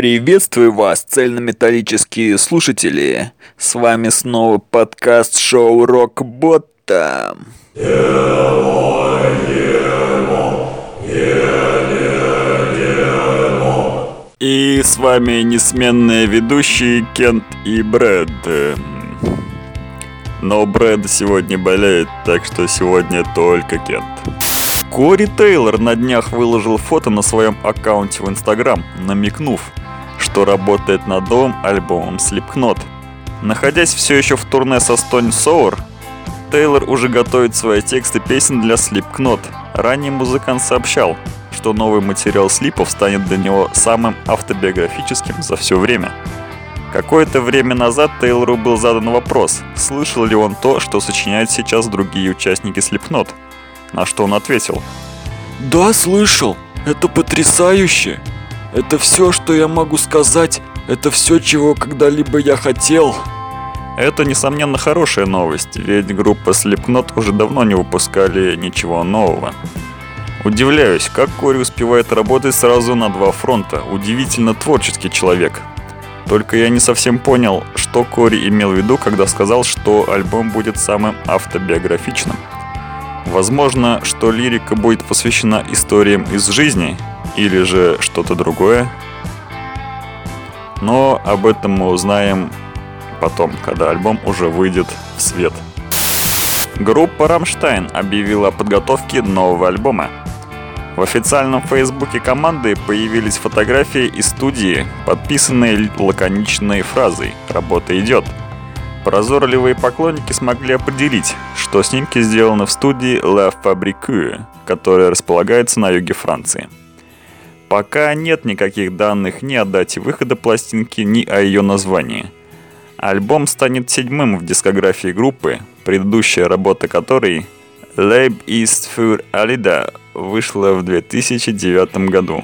Приветствую вас, цельнометаллические слушатели. С вами снова подкаст шоу Рок Ботта. И с вами несменные ведущие Кент и Брэд. Но Брэд сегодня болеет, так что сегодня только Кент. Кори Тейлор на днях выложил фото на своем аккаунте в Инстаграм, намекнув, что работает над новым альбомом Slipknot. Находясь все еще в турне со Stone Sour, Тейлор уже готовит свои тексты песен для Slipknot. Ранее музыкант сообщал, что новый материал Слипов станет для него самым автобиографическим за все время. Какое-то время назад Тейлору был задан вопрос, слышал ли он то, что сочиняют сейчас другие участники Slipknot – на что он ответил. «Да, слышал. Это потрясающе. Это все, что я могу сказать. Это все, чего когда-либо я хотел». Это, несомненно, хорошая новость, ведь группа Slipknot уже давно не выпускали ничего нового. Удивляюсь, как Кори успевает работать сразу на два фронта. Удивительно творческий человек. Только я не совсем понял, что Кори имел в виду, когда сказал, что альбом будет самым автобиографичным. Возможно, что лирика будет посвящена историям из жизни или же что-то другое. Но об этом мы узнаем потом, когда альбом уже выйдет в свет. Группа «Рамштайн» объявила о подготовке нового альбома. В официальном фейсбуке команды появились фотографии из студии, подписанные лаконичной фразой «Работа идет». Прозорливые поклонники смогли определить, что снимки сделаны в студии La Fabrique, которая располагается на юге Франции. Пока нет никаких данных ни о дате выхода пластинки, ни о ее названии. Альбом станет седьмым в дискографии группы, предыдущая работа которой Leib ist für Alida вышла в 2009 году.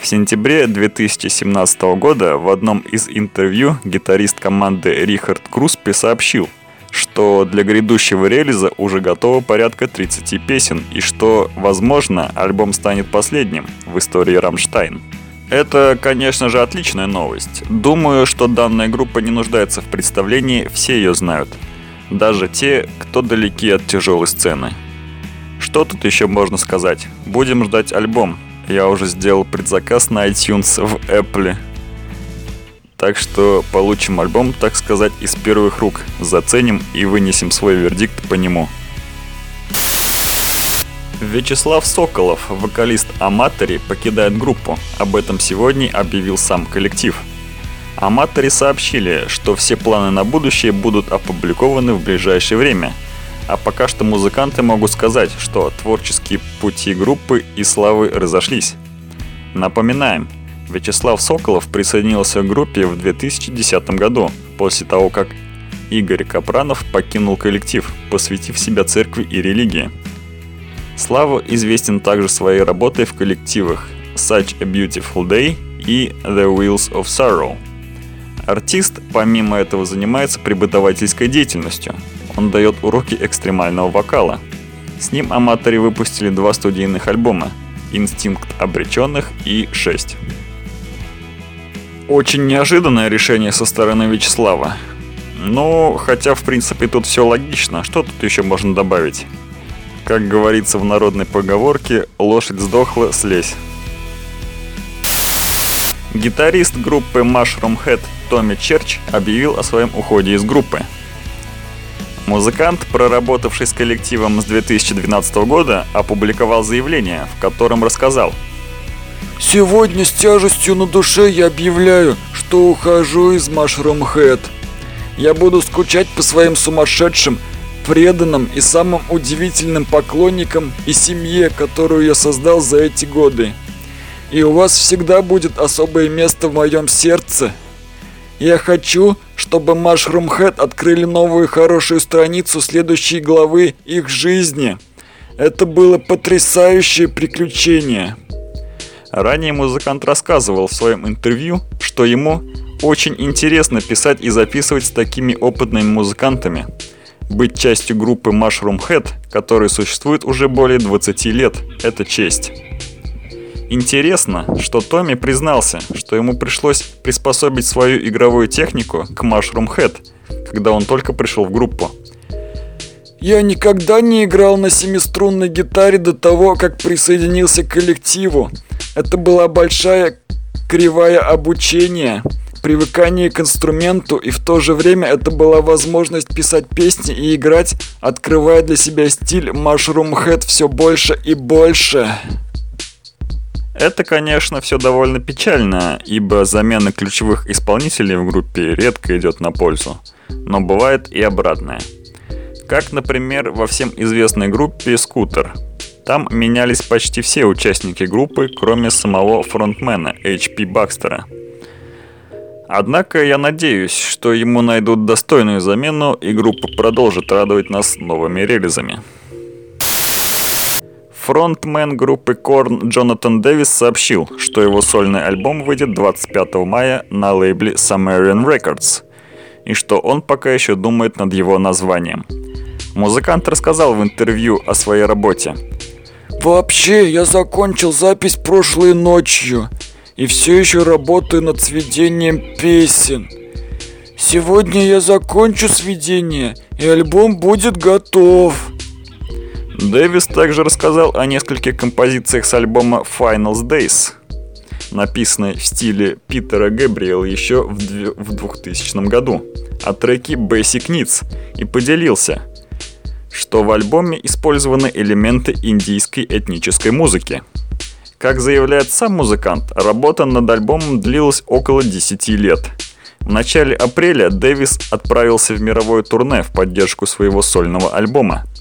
В сентябре 2017 года в одном из интервью гитарист команды Рихард Круспи сообщил, что для грядущего релиза уже готово порядка 30 песен и что, возможно, альбом станет последним в истории Рамштайн. Это, конечно же, отличная новость. Думаю, что данная группа не нуждается в представлении, все ее знают. Даже те, кто далеки от тяжелой сцены. Что тут еще можно сказать? Будем ждать альбом, я уже сделал предзаказ на iTunes в Apple. Так что получим альбом, так сказать, из первых рук. Заценим и вынесем свой вердикт по нему. Вячеслав Соколов, вокалист Аматори, покидает группу. Об этом сегодня объявил сам коллектив. Аматори сообщили, что все планы на будущее будут опубликованы в ближайшее время – а пока что музыканты могут сказать, что творческие пути группы и славы разошлись. Напоминаем, Вячеслав Соколов присоединился к группе в 2010 году, после того, как Игорь Капранов покинул коллектив, посвятив себя церкви и религии. Слава известен также своей работой в коллективах Such a Beautiful Day и The Wheels of Sorrow. Артист помимо этого занимается преподавательской деятельностью – он дает уроки экстремального вокала. С ним аматоры выпустили два студийных альбома «Инстинкт обреченных» и «6». Очень неожиданное решение со стороны Вячеслава. Ну, хотя в принципе тут все логично, что тут еще можно добавить? Как говорится в народной поговорке, лошадь сдохла, слезь. Гитарист группы Mushroom Head Томми Черч объявил о своем уходе из группы – Музыкант, проработавший с коллективом с 2012 года, опубликовал заявление, в котором рассказал «Сегодня с тяжестью на душе я объявляю, что ухожу из Mushroom Head. Я буду скучать по своим сумасшедшим, преданным и самым удивительным поклонникам и семье, которую я создал за эти годы. И у вас всегда будет особое место в моем сердце. Я хочу, чтобы Mushroom Head открыли новую хорошую страницу следующей главы их жизни. Это было потрясающее приключение. Ранее музыкант рассказывал в своем интервью, что ему очень интересно писать и записывать с такими опытными музыкантами. Быть частью группы Mushroom Head, которая существует уже более 20 лет, это честь. Интересно, что Томми признался, что ему пришлось приспособить свою игровую технику к Mushroom Head, когда он только пришел в группу. Я никогда не играл на семиструнной гитаре до того, как присоединился к коллективу. Это была большая кривая обучения, привыкание к инструменту, и в то же время это была возможность писать песни и играть, открывая для себя стиль Mushroom Head все больше и больше. Это, конечно, все довольно печально, ибо замена ключевых исполнителей в группе редко идет на пользу. Но бывает и обратное. Как, например, во всем известной группе «Скутер». Там менялись почти все участники группы, кроме самого фронтмена H.P. Бакстера. Однако я надеюсь, что ему найдут достойную замену и группа продолжит радовать нас новыми релизами. Фронтмен группы Korn Джонатан Дэвис сообщил, что его сольный альбом выйдет 25 мая на лейбле Sumerian Records, и что он пока еще думает над его названием. Музыкант рассказал в интервью о своей работе. Вообще, я закончил запись прошлой ночью и все еще работаю над сведением песен. Сегодня я закончу сведение, и альбом будет готов. Дэвис также рассказал о нескольких композициях с альбома Finals Days, написанной в стиле Питера Гэбриэл еще в 2000 году, о треке Basic Needs, и поделился, что в альбоме использованы элементы индийской этнической музыки. Как заявляет сам музыкант, работа над альбомом длилась около 10 лет. В начале апреля Дэвис отправился в мировое турне в поддержку своего сольного альбома –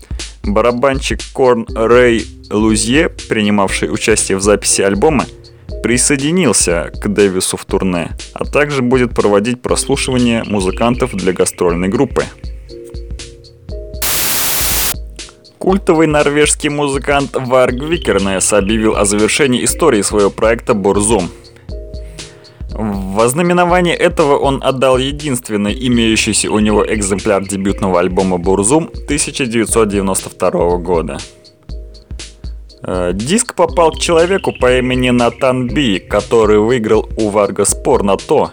Барабанщик Корн Рэй Лузье, принимавший участие в записи альбома, присоединился к Дэвису в турне, а также будет проводить прослушивание музыкантов для гастрольной группы. Культовый норвежский музыкант Варг Викернес объявил о завершении истории своего проекта Борзум – в ознаменование этого он отдал единственный имеющийся у него экземпляр дебютного альбома «Бурзум» 1992 года. Э, диск попал к человеку по имени Натан Би, который выиграл у Варга спор на то,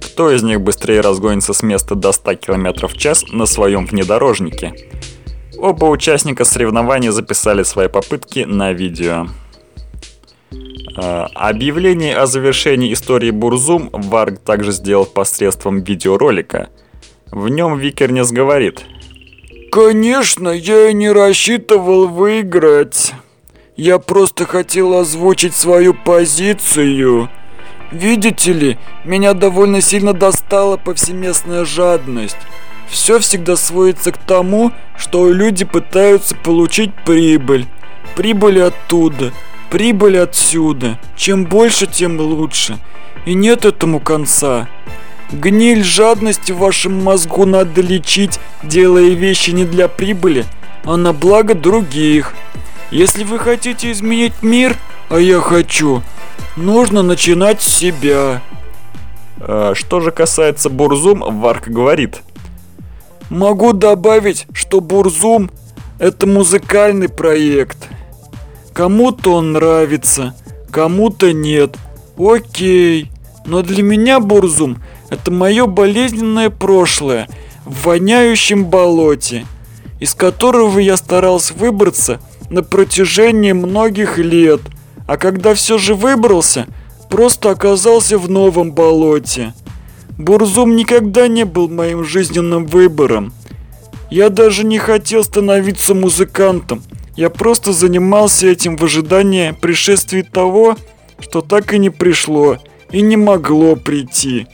кто из них быстрее разгонится с места до 100 км в час на своем внедорожнике. Оба участника соревнований записали свои попытки на видео. Э, объявление о завершении истории Бурзум Варг также сделал посредством видеоролика. В нем Викернес говорит. Конечно, я и не рассчитывал выиграть. Я просто хотел озвучить свою позицию. Видите ли, меня довольно сильно достала повсеместная жадность. Все всегда сводится к тому, что люди пытаются получить прибыль. Прибыль оттуда – Прибыль отсюда. Чем больше, тем лучше. И нет этому конца. Гниль жадности в вашем мозгу надо лечить, делая вещи не для прибыли, а на благо других. Если вы хотите изменить мир, а я хочу, нужно начинать с себя. А, что же касается Бурзум, Варк говорит. Могу добавить, что Бурзум – это музыкальный проект – Кому-то он нравится, кому-то нет. Окей. Но для меня Бурзум – это мое болезненное прошлое в воняющем болоте, из которого я старался выбраться на протяжении многих лет. А когда все же выбрался, просто оказался в новом болоте. Бурзум никогда не был моим жизненным выбором. Я даже не хотел становиться музыкантом – я просто занимался этим в ожидании пришествия того, что так и не пришло и не могло прийти.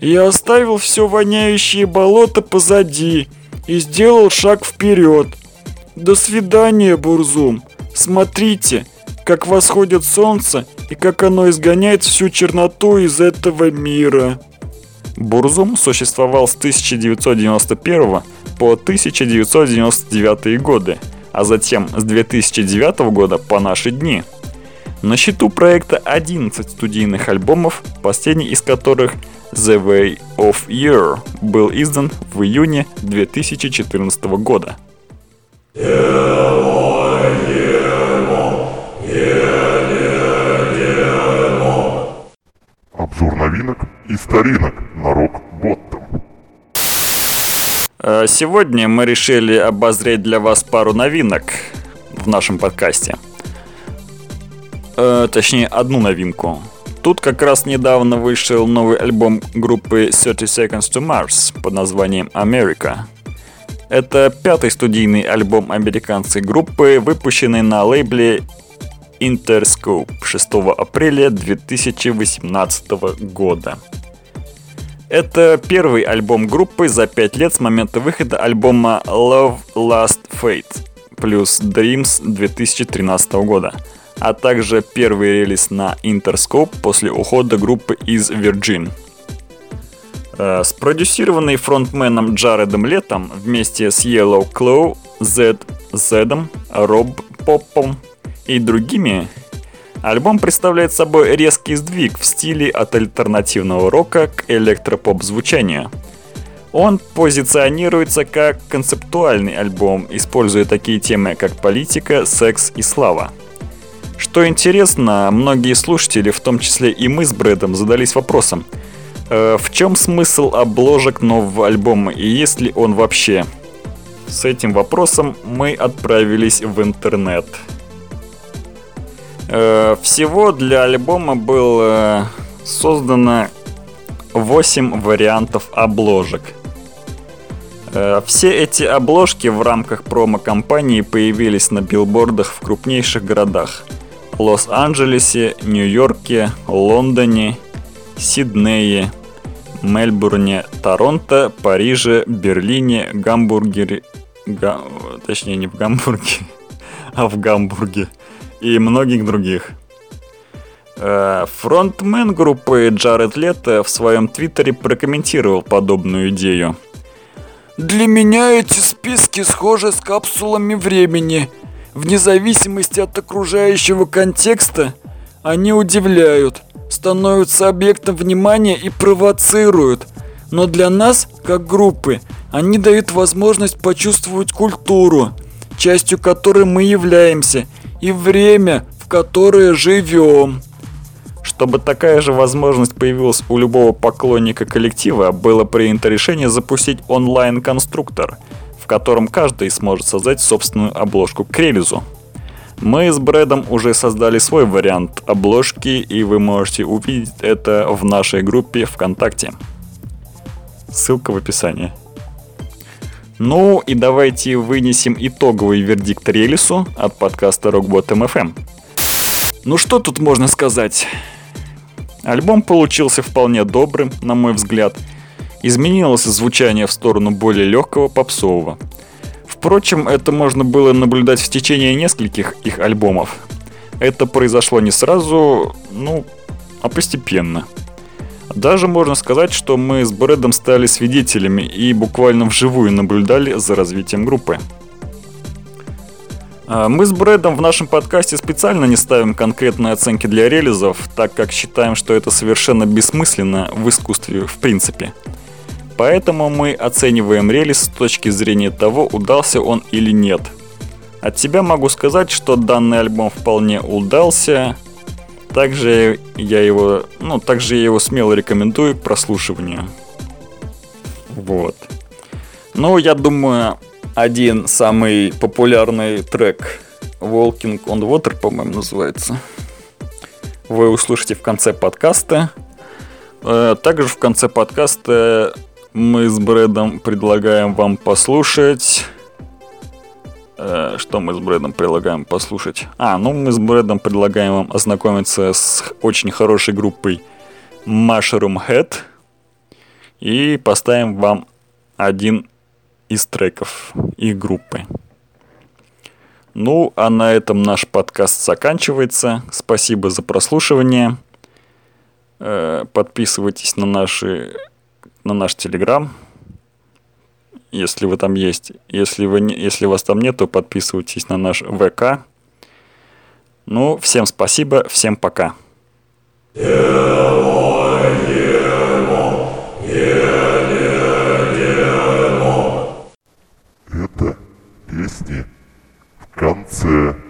Я оставил все воняющее болото позади и сделал шаг вперед. До свидания, Бурзум. Смотрите, как восходит солнце и как оно изгоняет всю черноту из этого мира. Бурзум существовал с 1991 по 1999 годы, а затем с 2009 года по наши дни. На счету проекта 11 студийных альбомов, последний из которых The Way of Year был издан в июне 2014 года. Обзор новинок и старинок на рок-боттом. Э, сегодня мы решили обозреть для вас пару новинок в нашем подкасте. Э, точнее, одну новинку. Тут как раз недавно вышел новый альбом группы 30 Seconds to Mars под названием America. Это пятый студийный альбом американской группы, выпущенный на лейбле Interscope 6 апреля 2018 года. Это первый альбом группы за пять лет с момента выхода альбома Love Last Fate плюс Dreams 2013 года, а также первый релиз на Interscope после ухода группы из Virgin. Э, спродюсированный фронтменом Джаредом Летом вместе с Yellow Claw, Zed Zedом, Роб Попом и другими, альбом представляет собой резкий сдвиг в стиле от альтернативного рока к электропоп звучанию. Он позиционируется как концептуальный альбом, используя такие темы, как политика, секс и слава. Что интересно, многие слушатели, в том числе и мы с Брэдом, задались вопросом, э, в чем смысл обложек нового альбома и есть ли он вообще? С этим вопросом мы отправились в интернет. Э, всего для альбома было создано 8 вариантов обложек. Э, все эти обложки в рамках промо-компании появились на билбордах в крупнейших городах. Лос-Анджелесе, Нью-Йорке, Лондоне, Сиднее, Мельбурне, Торонто, Париже, Берлине, Гамбурге, Га... точнее не в Гамбурге, а в Гамбурге и многих других. Э, фронтмен группы Джаред Лето в своем твиттере прокомментировал подобную идею. «Для меня эти списки схожи с капсулами времени. Вне зависимости от окружающего контекста, они удивляют, становятся объектом внимания и провоцируют. Но для нас, как группы, они дают возможность почувствовать культуру, частью которой мы являемся – и время, в которое живем. Чтобы такая же возможность появилась у любого поклонника коллектива, было принято решение запустить онлайн-конструктор, в котором каждый сможет создать собственную обложку к релизу. Мы с Брэдом уже создали свой вариант обложки, и вы можете увидеть это в нашей группе ВКонтакте. Ссылка в описании. Ну и давайте вынесем итоговый вердикт релису от подкаста Rockbot MFM. Ну что тут можно сказать? Альбом получился вполне добрым, на мой взгляд. Изменилось звучание в сторону более легкого попсового. Впрочем, это можно было наблюдать в течение нескольких их альбомов. Это произошло не сразу, ну, а постепенно – даже можно сказать, что мы с Брэдом стали свидетелями и буквально вживую наблюдали за развитием группы. А, мы с Брэдом в нашем подкасте специально не ставим конкретные оценки для релизов, так как считаем, что это совершенно бессмысленно в искусстве в принципе. Поэтому мы оцениваем релиз с точки зрения того, удался он или нет. От себя могу сказать, что данный альбом вполне удался, также я его, ну, также я его смело рекомендую к прослушиванию. Вот. Ну, я думаю, один самый популярный трек Walking on Water, по-моему, называется. Вы услышите в конце подкаста. Э, также в конце подкаста мы с Брэдом предлагаем вам послушать что мы с Брэдом предлагаем послушать? А, ну мы с Брэдом предлагаем вам ознакомиться с очень хорошей группой Mushroom Head и поставим вам один из треков их группы. Ну, а на этом наш подкаст заканчивается. Спасибо за прослушивание. Э, подписывайтесь на наши на наш телеграм если вы там есть. Если, вы не, если вас там нет, то подписывайтесь на наш ВК. Ну, всем спасибо, всем пока. Это песни в конце.